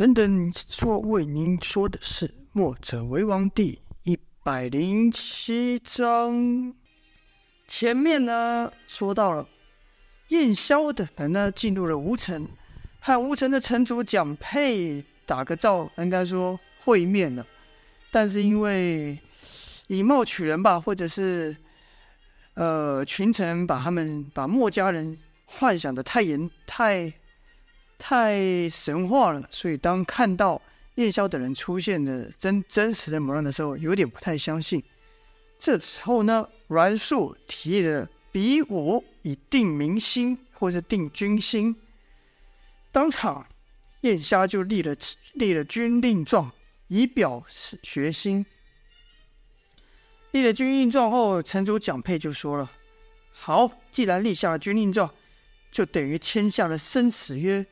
等等说为您说的是《墨者为王》第一百零七章。前面呢说到了燕萧等人呢进入了吴城，和吴城的城主蒋佩打个照，应该说会面了。但是因为以貌取人吧，或者是呃群臣把他们把墨家人幻想的太严太太神话了，所以当看到燕萧等人出现的真真实的模样的时候，有点不太相信。这时候呢，阮硕提议着比武以定民心，或者定军心。当场，燕萧就立了立了军令状，以表示决心。立了军令状后，城主蒋佩就说了：“好，既然立下了军令状，就等于签下了生死约，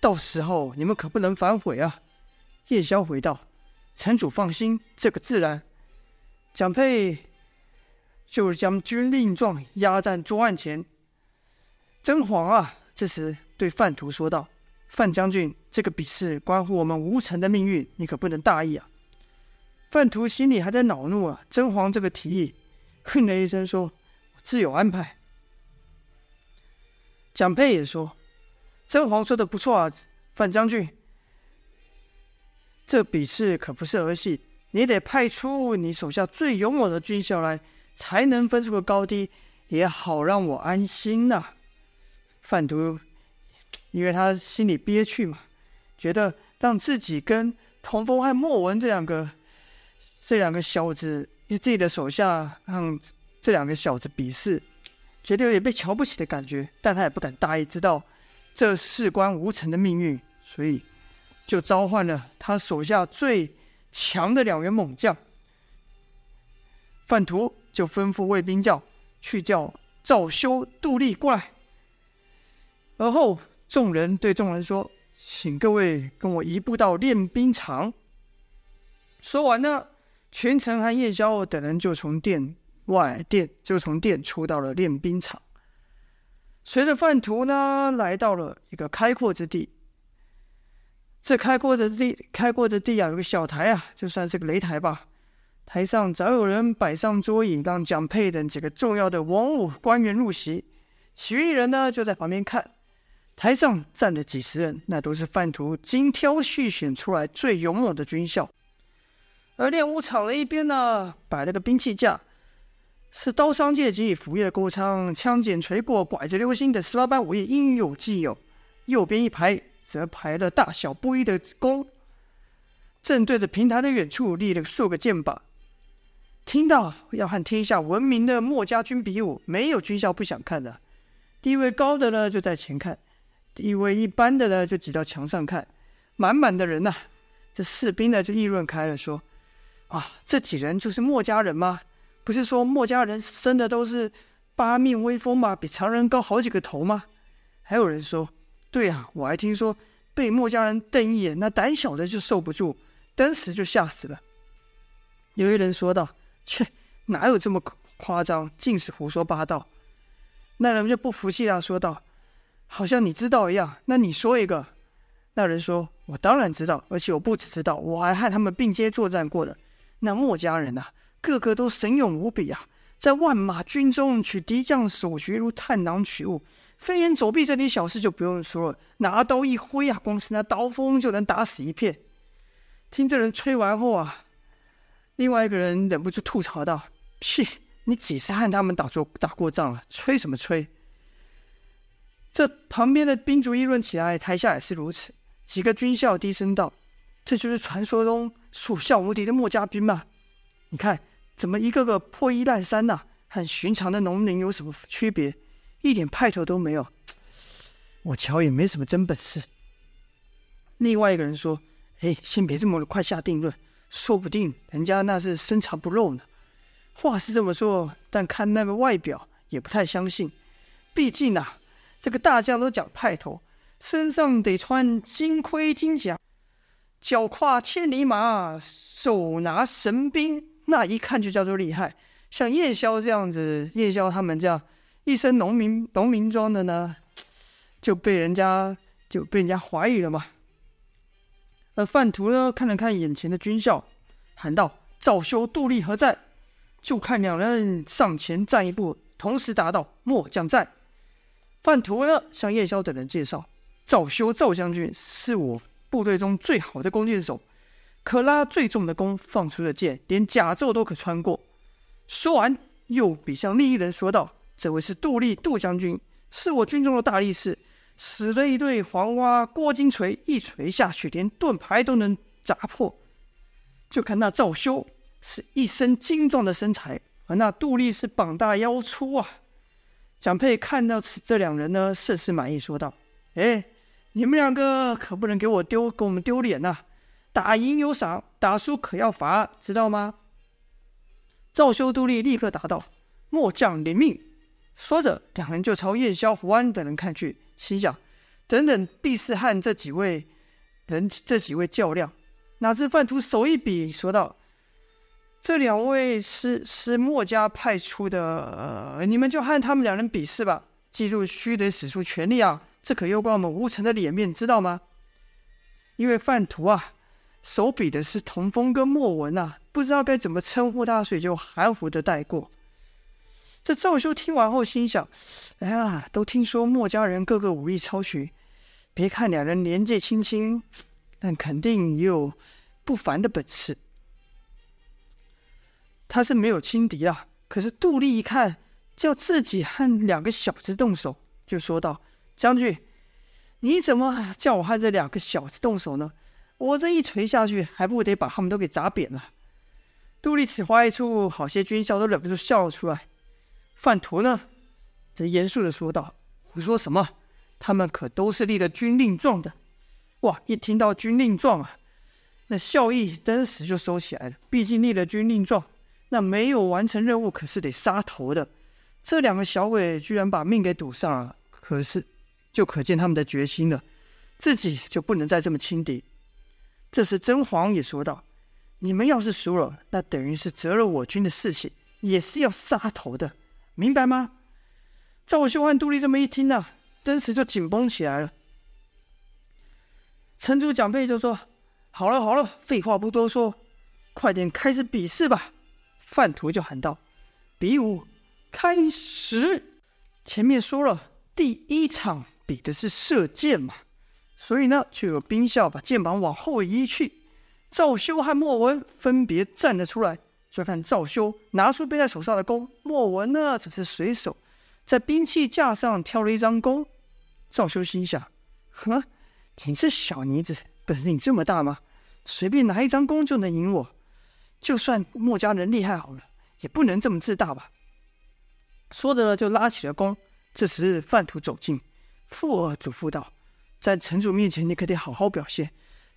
到时候你们可不能反悔啊。”燕萧回道：“城主放心，这个自然。”蒋佩。就将军令状压在桌案前。甄黄啊，这时对范图说道：“范将军，这个比试关乎我们吴城的命运，你可不能大意啊。”范图心里还在恼怒啊，甄黄这个提议，哼了一声说：“自有安排。”蒋佩也说：“甄黄说的不错啊，范将军，这比试可不是儿戏，你得派出你手下最勇猛的军校来。”才能分出个高低，也好让我安心呐、啊。范图，因为他心里憋屈嘛，觉得让自己跟童风和莫文这两个这两个小子，自己的手下让这两个小子比试，觉得有点被瞧不起的感觉。但他也不敢大意，知道这事关吴城的命运，所以就召唤了他手下最强的两员猛将。范图。就吩咐卫兵叫去叫赵修、杜立过来。而后众人对众人说：“请各位跟我移步到练兵场。”说完呢，群臣和燕萧等人就从殿外殿就从殿出到了练兵场。随着范图呢，来到了一个开阔之地。这开阔的地，开阔的地啊，有个小台啊，就算是个擂台吧。台上早有人摆上桌椅，让蒋佩等几个重要的文武官员入席，其余人呢就在旁边看。台上站了几十人，那都是范图精挑细选出来最勇猛的军校。而练武场的一边呢，摆了个兵器架，是刀伤剑戟、斧钺钩枪、枪锏锤过、拐子流星的十八般武艺，应有尽有。右边一排则排了大小不一的弓，正对着平台的远处立了数个箭靶。听到要和天下闻名的墨家军比武，没有军校不想看的。地位高的呢，就在前看；地位一般的呢，就挤到墙上看。满满的人呐、这士兵呢就议论开了，说：“啊，这几人就是墨家人吗？不是说墨家人生的都是八面威风吗？比常人高好几个头吗？”还有人说：“对啊，我还听说被墨家人瞪一眼，那胆小的就受不住，当时就吓死了。”有一人说道。切，哪有这么夸张？尽是胡说八道。那人就不服气了，说道：“好像你知道一样。那你说一个。”那人说：“我当然知道，而且我不只知道，我还和他们并肩作战过的。那墨家人呐、个个都神勇无比啊，在万马军中取敌将首级如探囊取物。飞檐走壁这点小事就不用说了，拿刀一挥啊，光是那刀锋就能打死一片。”听这人吹完后啊。另外一个人忍不住吐槽道：“屁！你几次和他们打过打过仗了？吹什么吹？”这旁边的兵卒议论起来，台下也是如此。几个军校低声道：“这就是传说中所向无敌的墨家兵吗？你看，怎么一个个破衣烂衫呐？和寻常的农民有什么区别？一点派头都没有。我瞧也没什么真本事。”另外一个人说：“哎，先别这么快下定论。”说不定人家那是深藏不露呢。话是这么说，但看那个外表也不太相信。毕竟啊，这个大将都讲派头，身上得穿金盔金甲，脚跨千里马，手拿神兵，那一看就叫做厉害。像燕萧这样子，燕萧他们这样一身农民农民装的呢，就被人家就被人家怀疑了嘛。而范图呢，看了看眼前的军校，喊道：“赵修、杜立何在？”就看两人上前站一步，同时答道：“末将在。”范图呢，向叶萧等人介绍：“赵修赵将军是我部队中最好的弓箭手，可拉最重的弓，放出的箭连甲胄都可穿过。”说完，又比向另一人说道：“这位是杜丽杜将军，是我军中的大力士。”使了一对黄蛙郭金锤，一锤下去，连盾牌都能砸破。就看那赵修是一身精壮的身材，而那杜丽是膀大腰粗啊。蒋佩看到此这两人呢，甚是满意，说道：“哎，你们两个可不能给我丢，给我们丢脸呐！打赢有赏，打输可要罚，知道吗？”赵修、杜丽立刻答道：“末将领命。”说着，两人就朝燕萧、胡安等人看去。心想，等等，必是和这几位人、这几位较量。哪知范图手一比，说道：“这两位是 是墨家派出的，呃，你们就和他们两人比试吧。记住，须得使出全力啊！这可攸关我们吴城的脸面，知道吗？”因为范图啊，手比的是童风跟莫文啊，不知道该怎么称呼他，所以就含糊的带过。这赵修听完后心想：“哎呀，都听说墨家人个个武艺超群，别看两人年纪轻轻，但肯定也有不凡的本事。他是没有轻敌啊。可是杜丽一看，叫自己和两个小子动手，就说道：‘将军，你怎么叫我和这两个小子动手呢？我这一锤下去，还不得把他们都给砸扁了？’杜丽此话一出，好些军校都忍不住笑了出来。”范图呢，则严肃的说道：“胡说什么？他们可都是立了军令状的。哇！一听到军令状啊，那笑意登时就收起来了。毕竟立了军令状，那没有完成任务可是得杀头的。这两个小鬼居然把命给赌上了，可是就可见他们的决心了。自己就不能再这么轻敌。”这时甄皇也说道：“你们要是输了，那等于是折了我军的士气，也是要杀头的。”明白吗？赵修和杜丽这么一听呢、啊，登时就紧绷起来了。城主蒋佩就说：“好了好了，废话不多说，快点开始比试吧。”范图就喊道：“比武开始！”前面说了，第一场比的是射箭嘛，所以呢，就有兵校把箭靶往后移去。赵修和莫文分别站了出来。就看赵修拿出背在手上的弓，莫文呢只是随手在兵器架上挑了一张弓。赵修心想：哼，你这小妮子本领这么大吗？随便拿一张弓就能赢我？就算墨家人厉害好了，也不能这么自大吧？说着呢，就拉起了弓。这时范图走近，附耳嘱咐道：“在城主面前，你可得好好表现。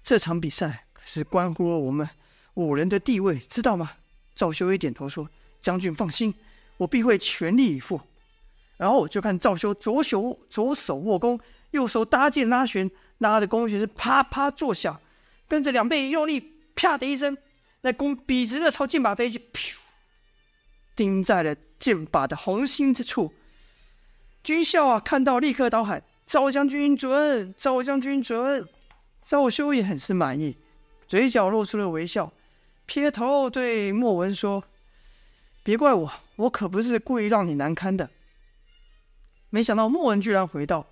这场比赛可是关乎了我们五人的地位，知道吗？”赵修一点头说：“将军放心，我必会全力以赴。”然后就看赵修左手左手握弓，右手搭箭拉弦，拉的弓弦是啪啪作响，跟着两臂用力，啪的一声，那弓笔直的朝箭靶飞去，噗，钉在了箭靶的红心之处。军校啊，看到立刻高喊：“赵将军准！赵将军准！”赵修也很是满意，嘴角露出了微笑。撇头对莫文说：“别怪我，我可不是故意让你难堪的。”没想到莫文居然回道：“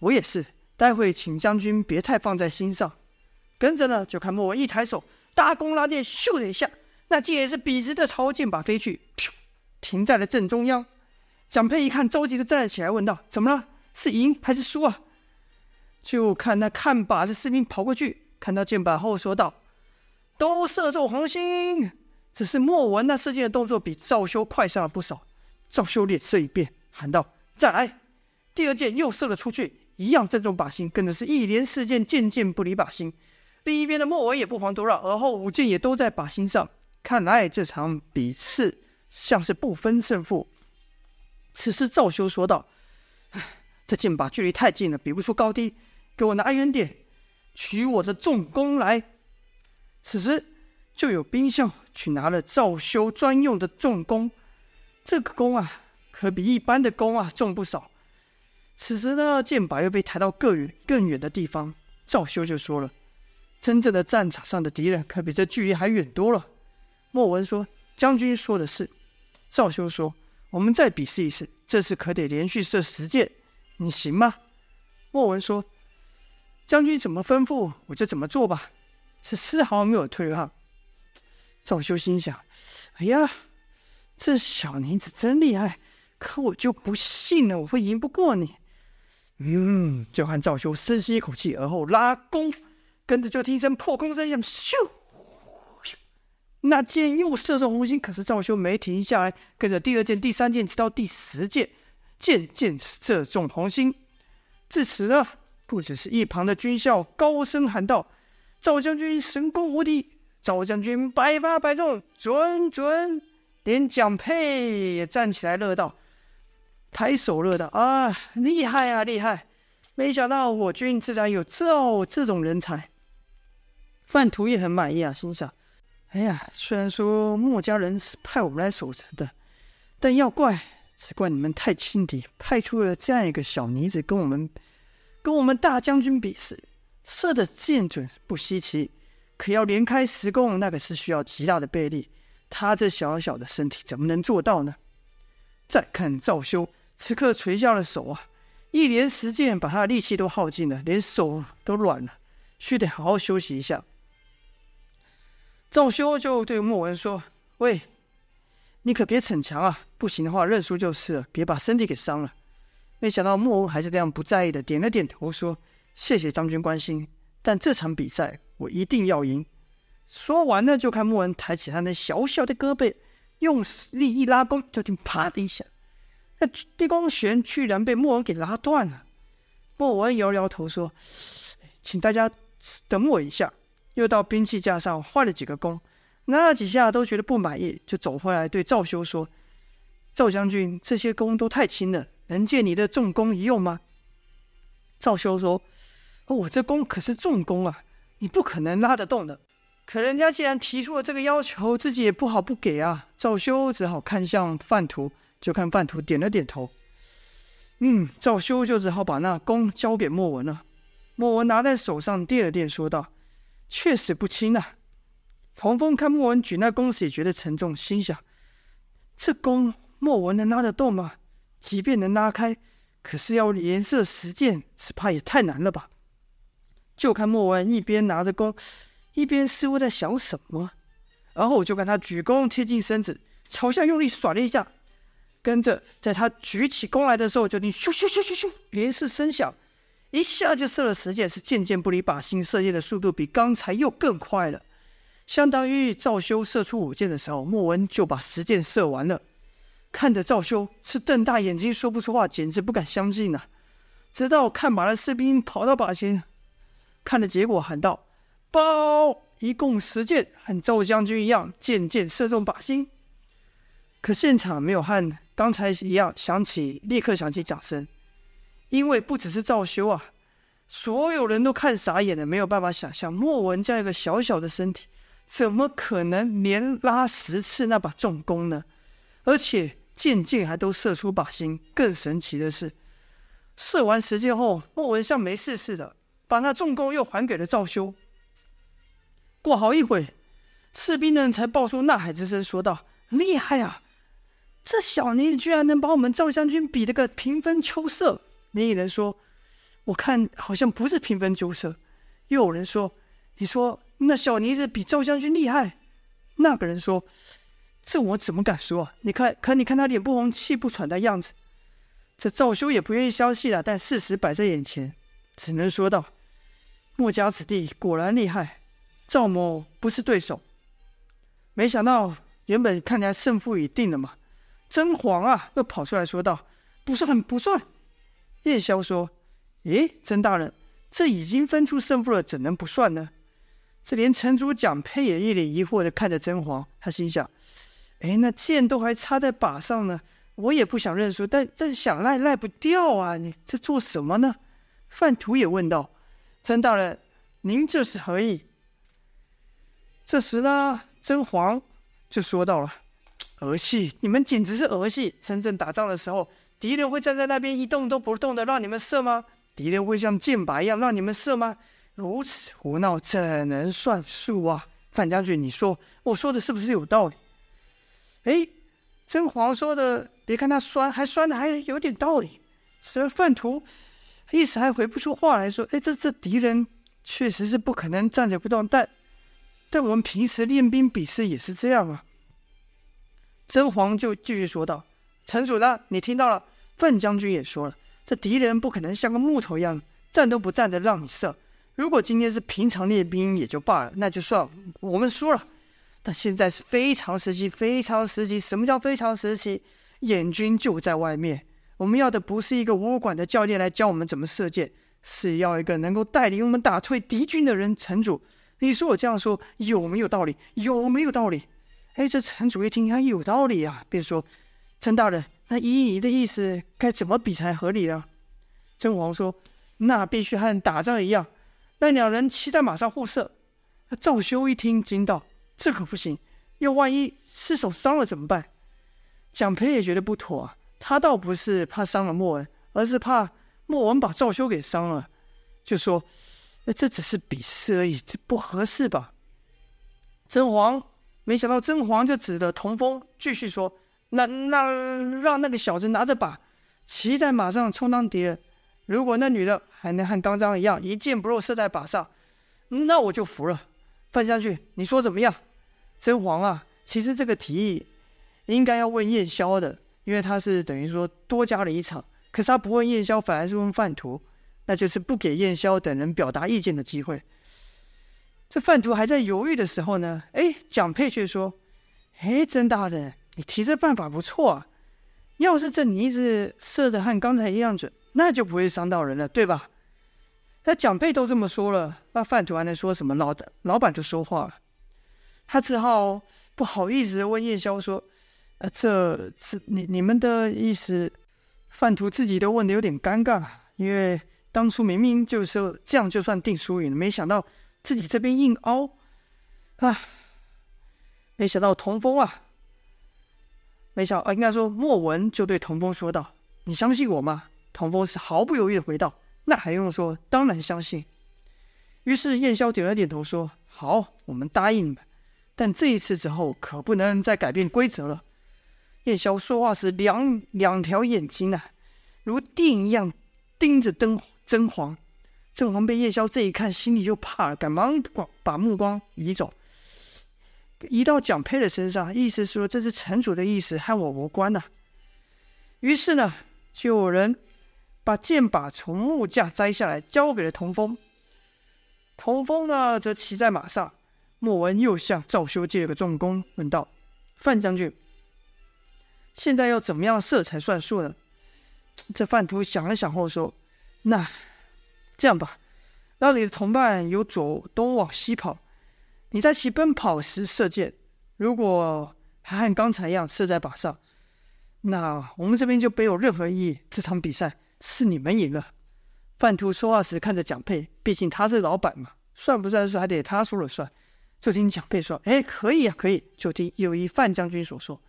我也是，待会请将军别太放在心上。”跟着呢，就看莫文一抬手，搭弓拉箭，咻的一下，那箭也是笔直的朝箭靶飞去，停在了正中央。蒋佩一看，着急的站了起来，问道：“怎么了？是赢还是输啊？”就看那看靶的士兵跑过去，看到箭靶后说道。都射中红心，只是莫文那射箭的动作比赵修快上了不少。赵修脸色一变，喊道：“再来！”第二箭又射了出去，一样正中靶心，跟着是一连四箭，箭箭不离靶心。另一边的莫文也不遑多让，而后五箭也都在靶心上。看来这场比试像是不分胜负。此时赵修说道：“唉这箭靶距离太近了，比不出高低，给我拿远点，取我的重弓来。”此时，就有兵校去拿了赵修专用的重弓。这个弓啊，可比一般的弓啊重不少。此时呢，箭靶又被抬到更远、更远的地方。赵修就说了：“真正的战场上的敌人可比这距离还远多了。莫文说：“将军说的是。”赵修说：“我们再比试一试，这次可得连续射十箭，你行吗？”莫文说：“将军怎么吩咐，我就怎么做吧。”是丝毫没有退让。赵修心想：“哎呀，这小妮子真厉害，可我就不信了，我会赢不过你。”嗯，就看赵修深吸一口气，而后拉弓，跟着就听一声破空声响，咻，那箭又射中红心。可是赵修没停下来，跟着第二箭、第三箭，直到第十箭，箭箭射中红心。至此呢，不只是一旁的军校高声喊道。赵将军神功无敌，赵将军百发百中，准准！连蒋佩也站起来乐道，拍手乐道：“啊，厉害啊，厉害！没想到我军自然有赵这种人才。”范图也很满意啊，心想：“哎呀，虽然说墨家人是派我们来守城的，但要怪只怪你们太轻敌，派出了这样一个小妮子跟我们，跟我们大将军比试。”射的箭准不稀奇，可要连开十弓，那可是需要极大的臂力。他这小小的身体怎么能做到呢？再看赵修，此刻垂下了手啊，一连十箭把他的力气都耗尽了，连手都软了，须得好好休息一下。赵修就对莫文说：“喂，你可别逞强啊，不行的话认输就是了，别把身体给伤了。”没想到莫文还是这样不在意的，点了点头说。谢谢将军关心，但这场比赛我一定要赢。说完呢，就看莫文抬起他那小小的胳膊，用力一拉弓，就听啪的一下，那地弓弦居然被莫文给拉断了。莫文摇摇头说：“请大家等我一下。”又到兵器架上换了几个弓，拿了几下都觉得不满意，就走回来对赵修说：“赵将军，这些弓都太轻了，能借你的重弓一用吗？”赵修说。我这弓可是重弓啊，你不可能拉得动的。可人家既然提出了这个要求，自己也不好不给啊。赵修只好看向范图，就看范图点了点头。嗯，赵修就只好把那弓交给莫文了。莫文拿在手上掂了掂，说道：“确实不轻啊。”童风看莫文举那弓时也觉得沉重，心想：这弓莫文能拉得动吗？即便能拉开，可是要连射十箭，只怕也太难了吧。就看莫文一边拿着弓，一边似乎在想什么，然后我就看他举弓贴近身子，朝下用力甩了一下，跟着在他举起弓来的时候，就听咻咻咻咻咻连射声响，一下就射了十箭，是箭箭不离靶心，射箭的速度比刚才又更快了，相当于赵修射出五箭的时候，莫文就把十箭射完了。看着赵修是瞪大眼睛说不出话，简直不敢相信啊！直到看马的士兵跑到靶前。看了结果，喊道：“报！一共十箭，和赵将军一样，箭箭射中靶心。可现场没有和刚才一样响起，立刻响起掌声，因为不只是赵修啊，所有人都看傻眼了，没有办法想象莫文这样一个小小的身体，怎么可能连拉十次那把重弓呢？而且箭箭还都射出靶心。更神奇的是，射完十箭后，莫文像没事似的。”把那重弓又还给了赵修。过好一会，士兵们才爆出呐喊之声，说道：“厉害啊！这小妮居然能把我们赵将军比了个平分秋色。”另一人说：“我看好像不是平分秋色。”又有人说：“你说那小妮子比赵将军厉害？”那个人说：“这我怎么敢说？你看，可你看他脸不红气不喘的样子。”这赵修也不愿意相信了，但事实摆在眼前，只能说道。墨家子弟果然厉害，赵某不是对手。没想到原本看起来胜负已定了嘛，甄黄啊又跑出来说道：“不算不算。”叶萧说：“诶，甄大人，这已经分出胜负了，怎能不算呢？”这连城主蒋佩也一脸疑惑的看着甄黄，他心想：“哎，那箭都还插在靶上呢，我也不想认输，但这想赖赖不掉啊！你这做什么呢？”范图也问道。甄大人，您这是何意？这时呢，甄黄就说到了：“儿戏，你们简直是儿戏！真正打仗的时候，敌人会站在那边一动都不动的让你们射吗？敌人会像箭靶一样让你们射吗？如此胡闹，怎能算数啊？范将军，你说我说的是不是有道理？哎，甄嬛说的，别看他酸，还酸的还有点道理。这范图一时还回不出话来说：“哎，这这敌人确实是不可能站着不动，但但我们平时练兵比试也是这样啊。”甄嬛就继续说道：“城主呢？你听到了？范将军也说了，这敌人不可能像个木头一样站都不站的让你射。如果今天是平常练兵也就罢了，那就算我们输了。但现在是非常时期，非常时期。什么叫非常时期？燕军就在外面。”我们要的不是一个武馆的教练来教我们怎么射箭，是要一个能够带领我们打退敌军的人。城主，你说我这样说有没有道理？有没有道理？哎，这城主一听，还有道理啊，便说：“陈大人，那依你的意思，该怎么比才合理啊？”郑王说：“那必须和打仗一样，那两人骑在马上互射。”赵修一听，惊道：“这可不行，要万一失手伤了怎么办？”蒋培也觉得不妥啊。他倒不是怕伤了莫文，而是怕莫文把赵修给伤了，就说：“那这只是比试而已，这不合适吧？”甄嬛没想到，甄嬛就指着童风继续说：“那那让那个小子拿着把，骑在马上充当敌人。如果那女的还能和刚刚一样，一箭不漏射在靶上，那我就服了。”范将军，你说怎么样？甄嬛啊，其实这个提议应该要问燕萧的。因为他是等于说多加了一场，可是他不问燕萧，反而是问范图，那就是不给燕萧等人表达意见的机会。这范图还在犹豫的时候呢，哎，蒋佩却说：“哎，甄大人，你提这办法不错啊！要是这妮子射的和刚才一样准，那就不会伤到人了，对吧？”那蒋佩都这么说了，那范图还能说什么？老的老板就说话了，他只好不好意思问燕萧说。啊，这是你你们的意思？范图自己都问的有点尴尬，因为当初明明就是这样就算定输赢，没想到自己这边硬凹，啊，没想到童风啊，没想到啊，应该说莫文就对童风说道：“你相信我吗？”童风是毫不犹豫的回道：“那还用说？当然相信。”于是燕萧点了点头说：“好，我们答应你们，但这一次之后可不能再改变规则了。”燕萧说话时，两两条眼睛啊，如电一样盯着灯甄嬛。甄嬛被燕萧这一看，心里就怕了，赶忙把把目光移走，移到蒋佩的身上，意思是说这是城主的意思，和我无关呐、于是呢，就有人把箭靶从木架摘下来，交给了童风。童风呢，则骑在马上。莫文又向赵修借了个重弓，问道：“范将军。”现在要怎么样射才算数呢？这范图想了想后说：“那这样吧，让你的同伴由左东往西跑，你在其奔跑时射箭。如果还和刚才一样射在靶上，那我们这边就没有任何意义。这场比赛是你们赢了。”范图说话时看着蒋佩，毕竟他是老板嘛，算不算数还得他说了算。就听蒋佩说：“哎，可以啊，可以。”就听有一范将军所说。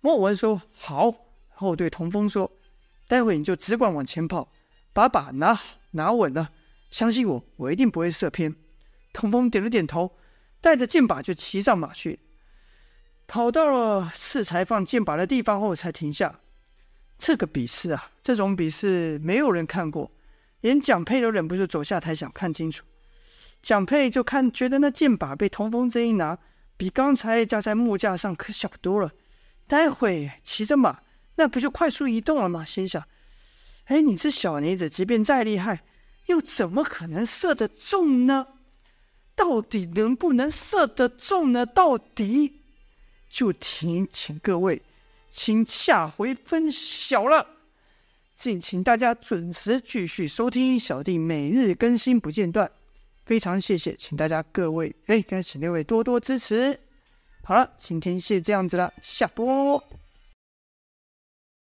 莫文说：“好。”然后对童风说：“待会你就只管往前跑，把靶拿好拿稳了。相信我，我一定不会射偏。”童风点了点头，带着箭靶就骑上马去，跑到了适才放箭靶的地方后才停下。这个比试啊，这种比试没有人看过，连蒋佩都忍不住走下台想看清楚。蒋佩就看觉得那箭靶被童风这一拿，比刚才架在木架上可小多了。待会骑着马，那不就快速移动了吗？心想：哎，你这小妮子，即便再厉害，又怎么可能射得中呢？到底能不能射得中呢？到底就请请各位，请下回分晓了。敬请大家准时继续收听小弟每日更新不间断，非常谢谢，请大家各位哎，该请六位多多支持。好了，今天是这样子了，下播。